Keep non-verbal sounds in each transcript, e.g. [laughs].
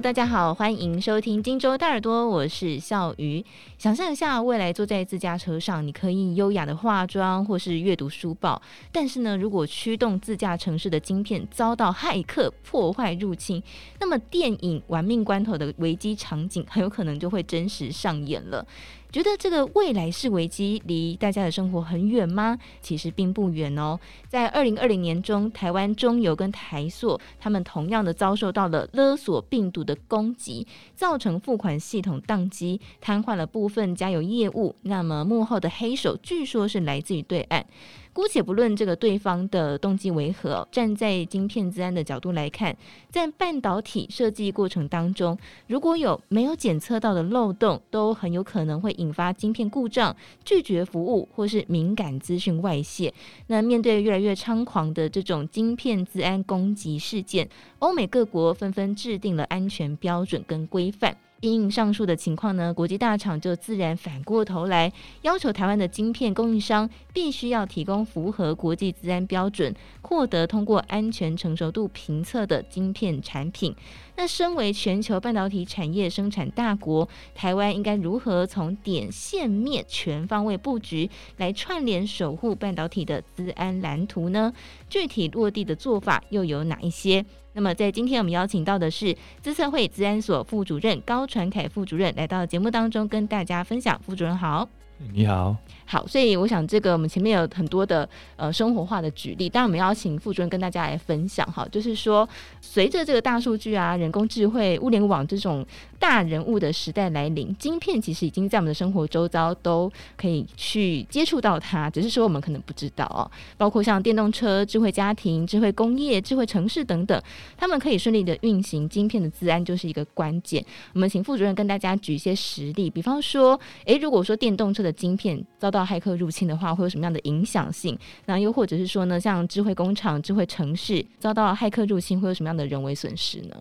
大家好，欢迎收听荆州大耳朵，我是笑鱼。想象一下，未来坐在自家车上，你可以优雅的化妆或是阅读书报，但是呢，如果驱动自驾城市的晶片遭到骇客破坏入侵，那么电影《玩命关头》的危机场景很有可能就会真实上演了。觉得这个未来式危机离大家的生活很远吗？其实并不远哦。在二零二零年中，台湾中油跟台塑，他们同样的遭受到了勒索病毒的攻击，造成付款系统宕机，瘫痪了部分加油业务。那么幕后的黑手，据说是来自于对岸。姑且不论这个对方的动机为何，站在晶片资安的角度来看，在半导体设计过程当中，如果有没有检测到的漏洞，都很有可能会引发晶片故障、拒绝服务或是敏感资讯外泄。那面对越来越猖狂的这种晶片资安攻击事件，欧美各国纷纷制定了安全标准跟规范。因应上述的情况呢，国际大厂就自然反过头来要求台湾的晶片供应商必须要提供符合国际自然标准、获得通过安全成熟度评测的晶片产品。那身为全球半导体产业生产大国，台湾应该如何从点、线、面全方位布局来串联守护半导体的资安蓝图呢？具体落地的做法又有哪一些？那么，在今天我们邀请到的是资策会资安所副主任高传凯副主任来到节目当中，跟大家分享。副主任好，你好，好。所以我想，这个我们前面有很多的呃生活化的举例，当然我们要请副主任跟大家来分享哈，就是说，随着这个大数据啊、人工智慧、物联网这种。大人物的时代来临，晶片其实已经在我们的生活周遭都可以去接触到它，只是说我们可能不知道哦。包括像电动车、智慧家庭、智慧工业、智慧城市等等，他们可以顺利的运行，晶片的自安就是一个关键。我们请副主任跟大家举一些实例，比方说，诶，如果说电动车的晶片遭到骇客入侵的话，会有什么样的影响性？那又或者是说呢，像智慧工厂、智慧城市遭到骇客入侵，会有什么样的人为损失呢？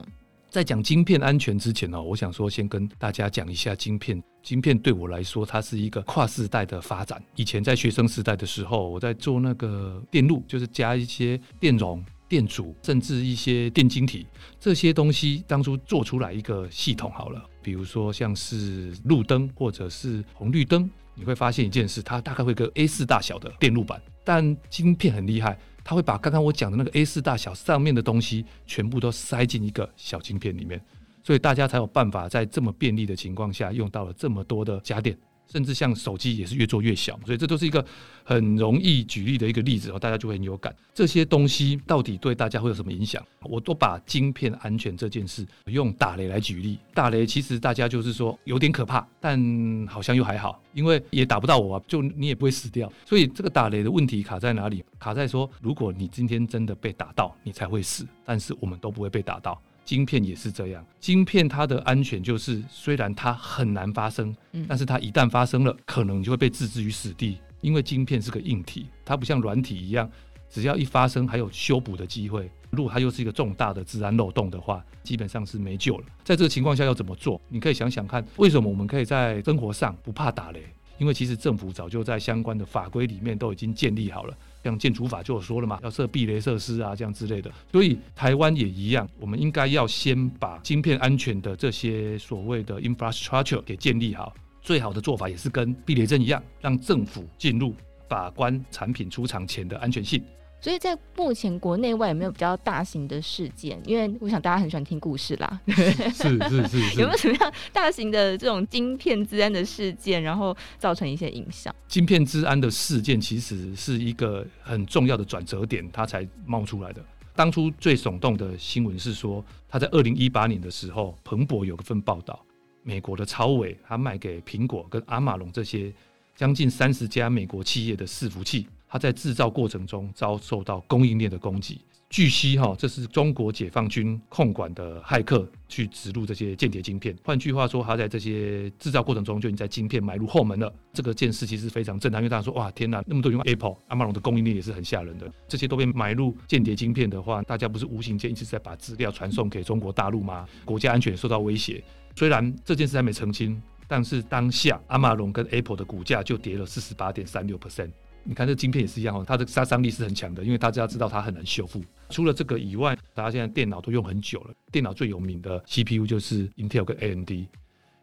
在讲晶片安全之前呢，我想说先跟大家讲一下晶片。晶片对我来说，它是一个跨世代的发展。以前在学生时代的时候，我在做那个电路，就是加一些电容、电阻，甚至一些电晶体这些东西。当初做出来一个系统好了，比如说像是路灯或者是红绿灯，你会发现一件事，它大概会个 A 四大小的电路板，但晶片很厉害。它会把刚刚我讲的那个 A 四大小上面的东西全部都塞进一个小晶片里面，所以大家才有办法在这么便利的情况下用到了这么多的家电。甚至像手机也是越做越小，所以这都是一个很容易举例的一个例子哦，大家就会很有感。这些东西到底对大家会有什么影响？我都把晶片安全这件事用打雷来举例。打雷其实大家就是说有点可怕，但好像又还好，因为也打不到我啊，就你也不会死掉。所以这个打雷的问题卡在哪里？卡在说，如果你今天真的被打到，你才会死，但是我们都不会被打到。晶片也是这样，晶片它的安全就是，虽然它很难发生，但是它一旦发生了，可能就会被置之于死地。因为晶片是个硬体，它不像软体一样，只要一发生还有修补的机会。如果它又是一个重大的资安漏洞的话，基本上是没救了。在这个情况下要怎么做？你可以想想看，为什么我们可以在生活上不怕打雷？因为其实政府早就在相关的法规里面都已经建立好了。像建筑法就有说了嘛，要设避雷设施啊，这样之类的。所以台湾也一样，我们应该要先把晶片安全的这些所谓的 infrastructure 给建立好。最好的做法也是跟避雷针一样，让政府进入把关产品出厂前的安全性。所以在目前国内外有没有比较大型的事件？因为我想大家很喜欢听故事啦，[laughs] 是是是，是，有没有什么样大型的这种晶片治安的事件，然后造成一些影响？晶片治安的事件其实是一个很重要的转折点，它才冒出来的。当初最耸动的新闻是说，他在二零一八年的时候，彭博有一份报道，美国的超伟他卖给苹果跟阿马龙这些将近三十家美国企业的伺服器。他在制造过程中遭受到供应链的攻击，据悉哈，这是中国解放军控管的骇客去植入这些间谍晶片。换句话说，他在这些制造过程中就已经在晶片埋入后门了。这个件事其实非常震撼，因为大家说哇天哪，那么多用 Apple、阿玛龙的供应链也是很吓人的。这些都被埋入间谍晶片的话，大家不是无形间一直在把资料传送给中国大陆吗？国家安全受到威胁。虽然这件事还没澄清，但是当下阿玛龙跟 Apple 的股价就跌了四十八点三六 percent。你看这晶片也是一样哦，它的杀伤力是很强的，因为大家知道它很难修复。除了这个以外，大家现在电脑都用很久了，电脑最有名的 CPU 就是 Intel 跟 AMD。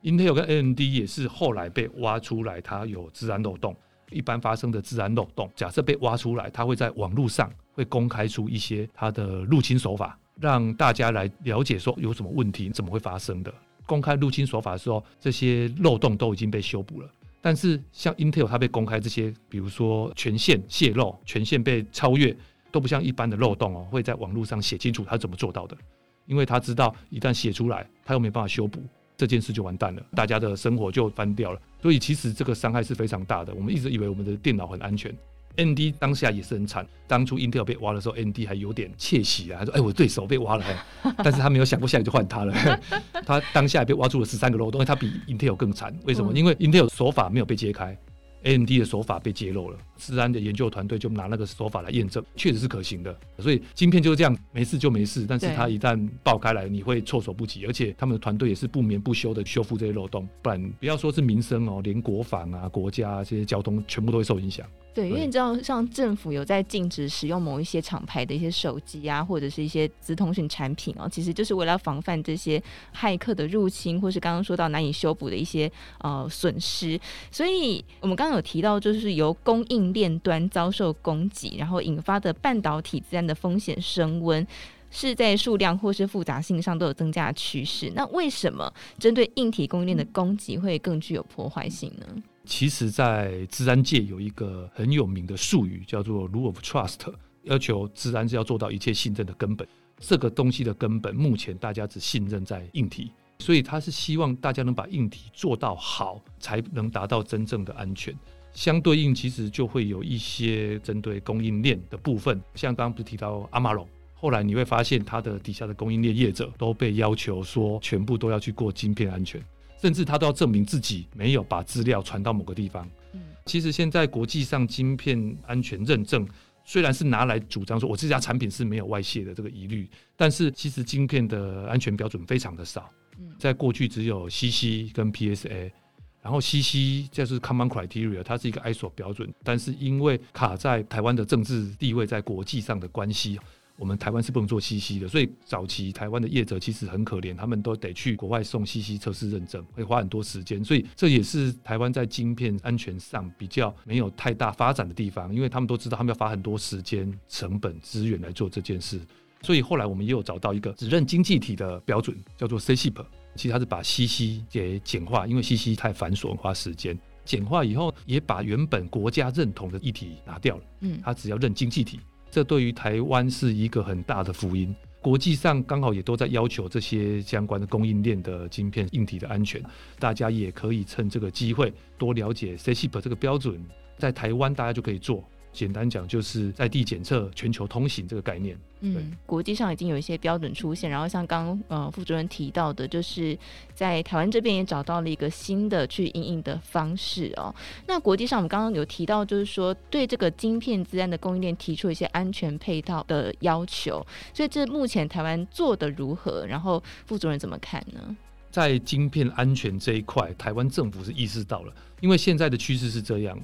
Intel 跟 AMD 也是后来被挖出来，它有资安漏洞。一般发生的资安漏洞，假设被挖出来，它会在网络上会公开出一些它的入侵手法，让大家来了解说有什么问题，怎么会发生的。公开入侵手法的时候，这些漏洞都已经被修补了。但是像 Intel 它被公开这些，比如说权限泄露、权限被超越，都不像一般的漏洞哦，会在网络上写清楚它怎么做到的，因为他知道一旦写出来，他又没办法修补。这件事就完蛋了，大家的生活就翻掉了。所以其实这个伤害是非常大的。我们一直以为我们的电脑很安全，AMD 当下也是很惨。当初 Intel 被挖的时候，AMD 还有点窃喜啊，他说：“哎，我对手被挖了。” [laughs] 但是他没有想过下来就换他了。[laughs] 他当下也被挖出了十三个漏洞，因为他比 Intel 更惨。为什么？因为 Intel 手法没有被揭开。AMD 的手法被揭露了，治安的研究团队就拿那个手法来验证，确实是可行的。所以晶片就是这样，没事就没事。但是它一旦爆开来，你会措手不及。而且他们的团队也是不眠不休的修复这些漏洞，不然不要说是民生哦，连国防啊、国家啊这些交通全部都会受影响。对，因为你知道，像政府有在禁止使用某一些厂牌的一些手机啊，或者是一些资通讯产品哦，其实就是为了防范这些骇客的入侵，或是刚刚说到难以修补的一些呃损失。所以我们刚刚有提到，就是由供应链端遭受攻击，然后引发的半导体自然的风险升温，是在数量或是复杂性上都有增加的趋势。那为什么针对硬体供应链的攻击会更具有破坏性呢？其实，在资安界有一个很有名的术语，叫做 “Rule of Trust”，要求资安是要做到一切信任的根本。这个东西的根本，目前大家只信任在硬体，所以他是希望大家能把硬体做到好，才能达到真正的安全。相对应，其实就会有一些针对供应链的部分，像刚刚不是提到阿玛龙，后来你会发现它的底下的供应链业者都被要求说，全部都要去过晶片安全。甚至他都要证明自己没有把资料传到某个地方。其实现在国际上晶片安全认证虽然是拿来主张说我这家产品是没有外泄的这个疑虑，但是其实晶片的安全标准非常的少。在过去只有 CC 跟 PSA，然后 CC 就是 Common Criteria，它是一个 ISO 标准，但是因为卡在台湾的政治地位在国际上的关系。我们台湾是不能做 CC 的，所以早期台湾的业者其实很可怜，他们都得去国外送 CC 测试认证，会花很多时间，所以这也是台湾在晶片安全上比较没有太大发展的地方，因为他们都知道他们要花很多时间、成本、资源来做这件事，所以后来我们也有找到一个只认经济体的标准，叫做 CCIP，其实它是把 CC 给简化，因为 CC 太繁琐，花时间，简化以后也把原本国家认同的议题拿掉了，嗯，它只要认经济体。这对于台湾是一个很大的福音。国际上刚好也都在要求这些相关的供应链的晶片硬体的安全，大家也可以趁这个机会多了解 CCIP 这个标准，在台湾大家就可以做。简单讲，就是在地检测、全球通行这个概念。嗯，国际上已经有一些标准出现，然后像刚呃副主任提到的，就是在台湾这边也找到了一个新的去应应的方式哦。那国际上我们刚刚有提到，就是说对这个晶片资安的供应链提出一些安全配套的要求，所以这目前台湾做的如何？然后副主任怎么看呢？在晶片安全这一块，台湾政府是意识到了，因为现在的趋势是这样。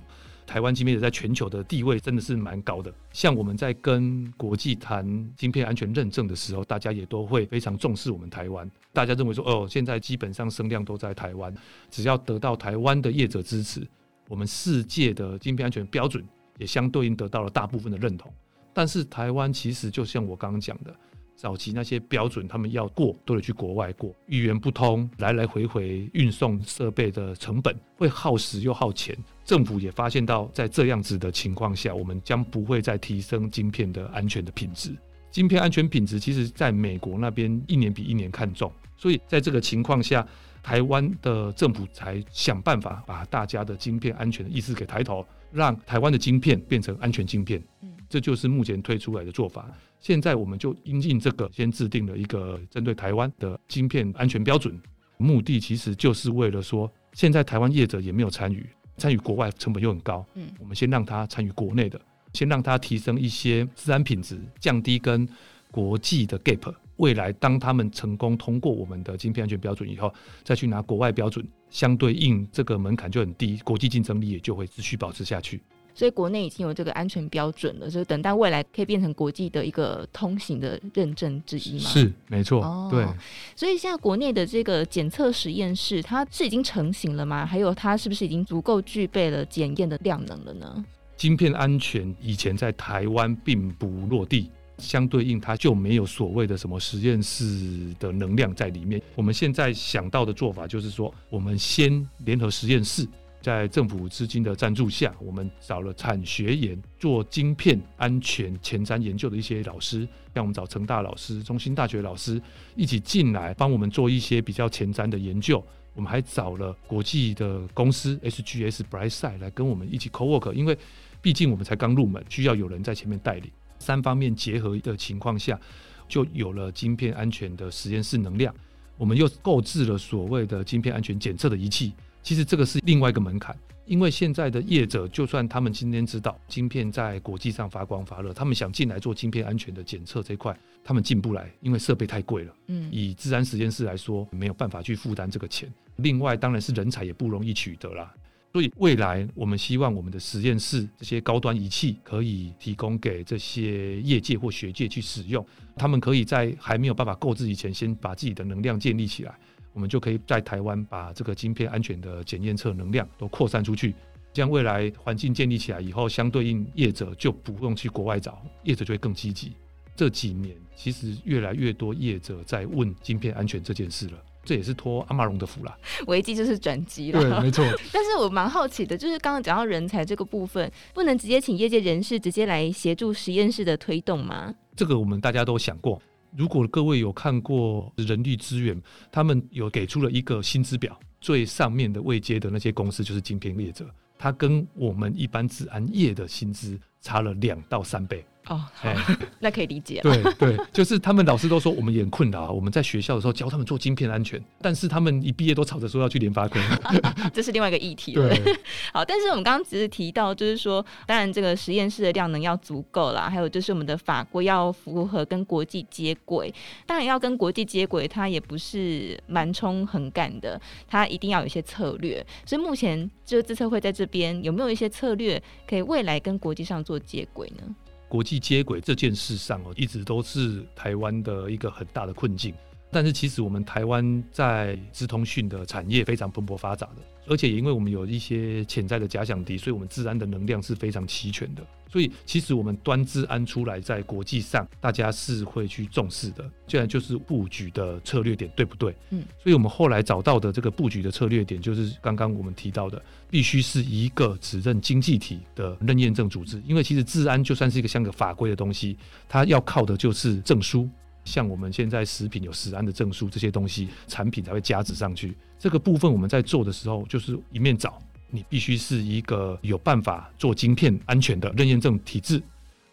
台湾晶片在全球的地位真的是蛮高的。像我们在跟国际谈晶片安全认证的时候，大家也都会非常重视我们台湾。大家认为说，哦，现在基本上声量都在台湾，只要得到台湾的业者支持，我们世界的晶片安全标准也相对应得到了大部分的认同。但是台湾其实就像我刚刚讲的。早期那些标准，他们要过都得去国外过，语言不通，来来回回运送设备的成本会耗时又耗钱。政府也发现到，在这样子的情况下，我们将不会再提升晶片的安全的品质。晶片安全品质，其实在美国那边一年比一年看重，所以在这个情况下，台湾的政府才想办法把大家的晶片安全的意识给抬头，让台湾的晶片变成安全晶片。这就是目前推出来的做法。现在我们就因应这个，先制定了一个针对台湾的晶片安全标准。目的其实就是为了说，现在台湾业者也没有参与，参与国外成本又很高。嗯，我们先让他参与国内的，先让他提升一些自然品质，降低跟国际的 gap。未来当他们成功通过我们的晶片安全标准以后，再去拿国外标准，相对应这个门槛就很低，国际竞争力也就会持续保持下去。所以国内已经有这个安全标准了，就等待未来可以变成国际的一个通行的认证之一嘛。是，没错。哦，对。所以现在国内的这个检测实验室，它是已经成型了吗？还有它是不是已经足够具备了检验的量能了呢？晶片安全以前在台湾并不落地，相对应它就没有所谓的什么实验室的能量在里面。我们现在想到的做法就是说，我们先联合实验室。在政府资金的赞助下，我们找了产学研做晶片安全前瞻研究的一些老师，像我们找成大老师、中心大学老师一起进来帮我们做一些比较前瞻的研究。我们还找了国际的公司 SGS、Brightside 来跟我们一起 co-work，因为毕竟我们才刚入门，需要有人在前面带领。三方面结合的情况下，就有了晶片安全的实验室能量。我们又购置了所谓的晶片安全检测的仪器。其实这个是另外一个门槛，因为现在的业者，就算他们今天知道晶片在国际上发光发热，他们想进来做晶片安全的检测这一块，他们进不来，因为设备太贵了。嗯，以资安实验室来说，没有办法去负担这个钱。另外，当然是人才也不容易取得啦。所以未来我们希望我们的实验室这些高端仪器可以提供给这些业界或学界去使用，他们可以在还没有办法购置以前，先把自己的能量建立起来。我们就可以在台湾把这个晶片安全的检验测能量都扩散出去，这样未来环境建立起来以后，相对应业者就不用去国外找，业者就会更积极。这几年其实越来越多业者在问晶片安全这件事了，这也是托阿玛龙的福啦。危机就是转机了，对，没错。但是我蛮好奇的，就是刚刚讲到人才这个部分，不能直接请业界人士直接来协助实验室的推动吗？这个我们大家都想过。如果各位有看过人力资源，他们有给出了一个薪资表，最上面的位阶的那些公司就是金平列者，他跟我们一般治安业的薪资差了两到三倍。哦，[laughs] 那可以理解。对对，就是他们老师都说我们也很困难啊。我们在学校的时候教他们做晶片安全，但是他们一毕业都吵着说要去联发科，[laughs] 这是另外一个议题。了，[laughs] 好，但是我们刚刚只是提到，就是说，当然这个实验室的量能要足够啦，还有就是我们的法规要符合跟国际接轨。当然要跟国际接轨，它也不是蛮冲横干的，它一定要有一些策略。所以目前就是资策会在这边有没有一些策略，可以未来跟国际上做接轨呢？国际接轨这件事上哦，一直都是台湾的一个很大的困境。但是其实我们台湾在资通讯的产业非常蓬勃发展的，而且也因为我们有一些潜在的假想敌，所以我们治安的能量是非常齐全的。所以其实我们端治安出来，在国际上大家是会去重视的。这样就是布局的策略点，对不对？嗯。所以我们后来找到的这个布局的策略点，就是刚刚我们提到的，必须是一个只认经济体的认验证组织。因为其实治安就算是一个像个法规的东西，它要靠的就是证书。像我们现在食品有食安的证书，这些东西产品才会加值上去。这个部分我们在做的时候，就是一面找你必须是一个有办法做晶片安全的认验证体制，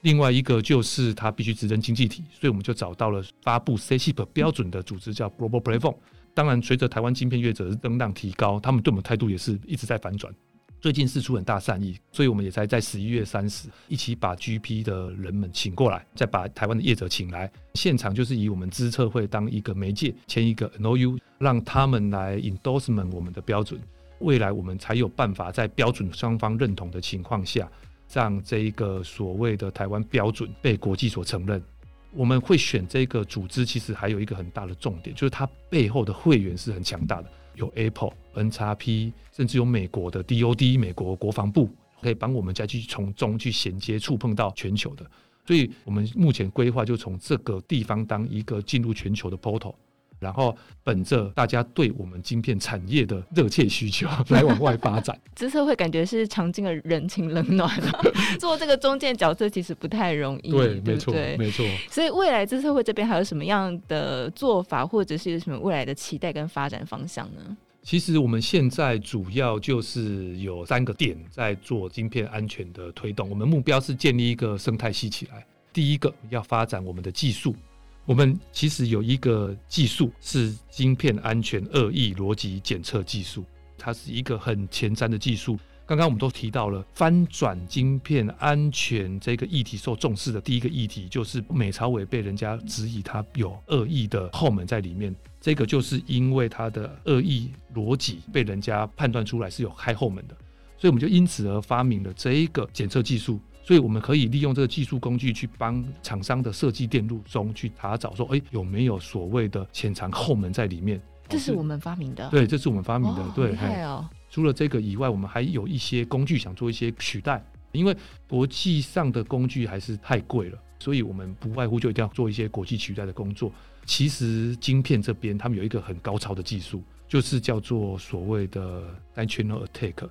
另外一个就是它必须只认经济体，所以我们就找到了发布 CIP 标准的组织，叫 Global Platform。当然，随着台湾晶片业者的增量提高，他们对我们态度也是一直在反转。最近释出很大善意，所以我们也才在十一月三十一起把 GP 的人们请过来，再把台湾的业者请来，现场就是以我们资策会当一个媒介，签一个 NOU，让他们来 endorsement 我们的标准，未来我们才有办法在标准双方认同的情况下，让这一个所谓的台湾标准被国际所承认。我们会选这个组织，其实还有一个很大的重点，就是它背后的会员是很强大的。有 Apple、N 叉 P，甚至有美国的 DoD、美国国防部，可以帮我们再去从中去衔接、触碰到全球的。所以，我们目前规划就从这个地方当一个进入全球的 portal，然后本着大家对我们晶片产业的热切需求 [laughs] 来往外发展。[laughs] 资策会感觉是尝尽了人情冷暖啊，[laughs] 做这个中间角色其实不太容易。对，没错，没错。所以，未来资策会这边还有什么样的做法，或者是有什么未来的期待跟发展方向呢？其实我们现在主要就是有三个点在做晶片安全的推动。我们目标是建立一个生态系起来。第一个要发展我们的技术。我们其实有一个技术是晶片安全恶意逻辑检测技术，它是一个很前瞻的技术。刚刚我们都提到了翻转晶片安全这个议题受重视的第一个议题，就是美朝委被人家质疑它有恶意的后门在里面。这个就是因为它的恶意逻辑被人家判断出来是有开后门的，所以我们就因此而发明了这一个检测技术。所以我们可以利用这个技术工具去帮厂商的设计电路中去查找说，哎，有没有所谓的潜藏后门在里面？这是我们发明的。对，这是我们发明的。对。除了这个以外，我们还有一些工具想做一些取代，因为国际上的工具还是太贵了，所以我们不外乎就一定要做一些国际取代的工作。其实晶片这边他们有一个很高超的技术，就是叫做所谓的 die-channel attack。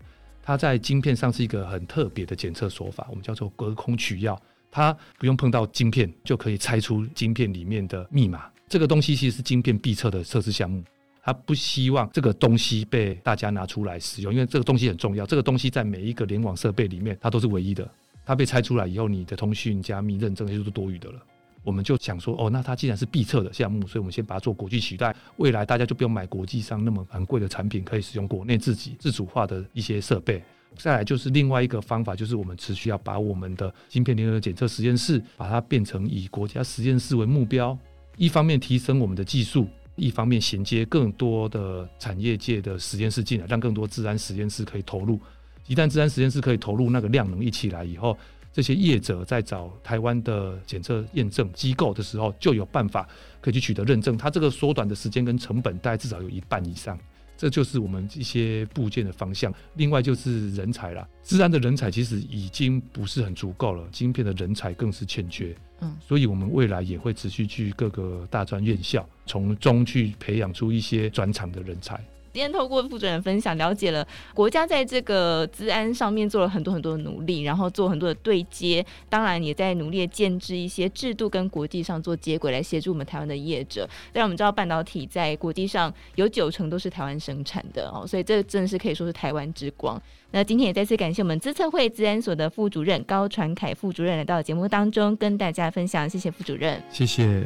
它在晶片上是一个很特别的检测手法，我们叫做隔空取药。它不用碰到晶片就可以猜出晶片里面的密码。这个东西其实是晶片必测的测试项目。它不希望这个东西被大家拿出来使用，因为这个东西很重要。这个东西在每一个联网设备里面，它都是唯一的。它被拆出来以后，你的通讯加密认证就是多余的了。我们就想说，哦，那它既然是必测的项目，所以我们先把它做国际取代。未来大家就不用买国际上那么昂贵的产品，可以使用国内自己自主化的一些设备。再来就是另外一个方法，就是我们持续要把我们的芯片联合检测实验室，把它变成以国家实验室为目标，一方面提升我们的技术，一方面衔接更多的产业界的实验室进来，让更多资安实验室可以投入。一旦资安实验室可以投入，那个量能一起来以后。这些业者在找台湾的检测验证机构的时候，就有办法可以去取得认证。它这个缩短的时间跟成本，大概至少有一半以上。这就是我们一些部件的方向。另外就是人才啦，自然的人才其实已经不是很足够了，晶片的人才更是欠缺。嗯，所以我们未来也会持续去各个大专院校，从中去培养出一些转场的人才。今天透过副主任分享，了解了国家在这个资安上面做了很多很多的努力，然后做很多的对接，当然也在努力的建制一些制度跟国际上做接轨，来协助我们台湾的业者。但我们知道半导体在国际上有九成都是台湾生产的哦，所以这真的是可以说是台湾之光。那今天也再次感谢我们资策会资安所的副主任高传凯副主任来到节目当中跟大家分享，谢谢副主任，谢谢。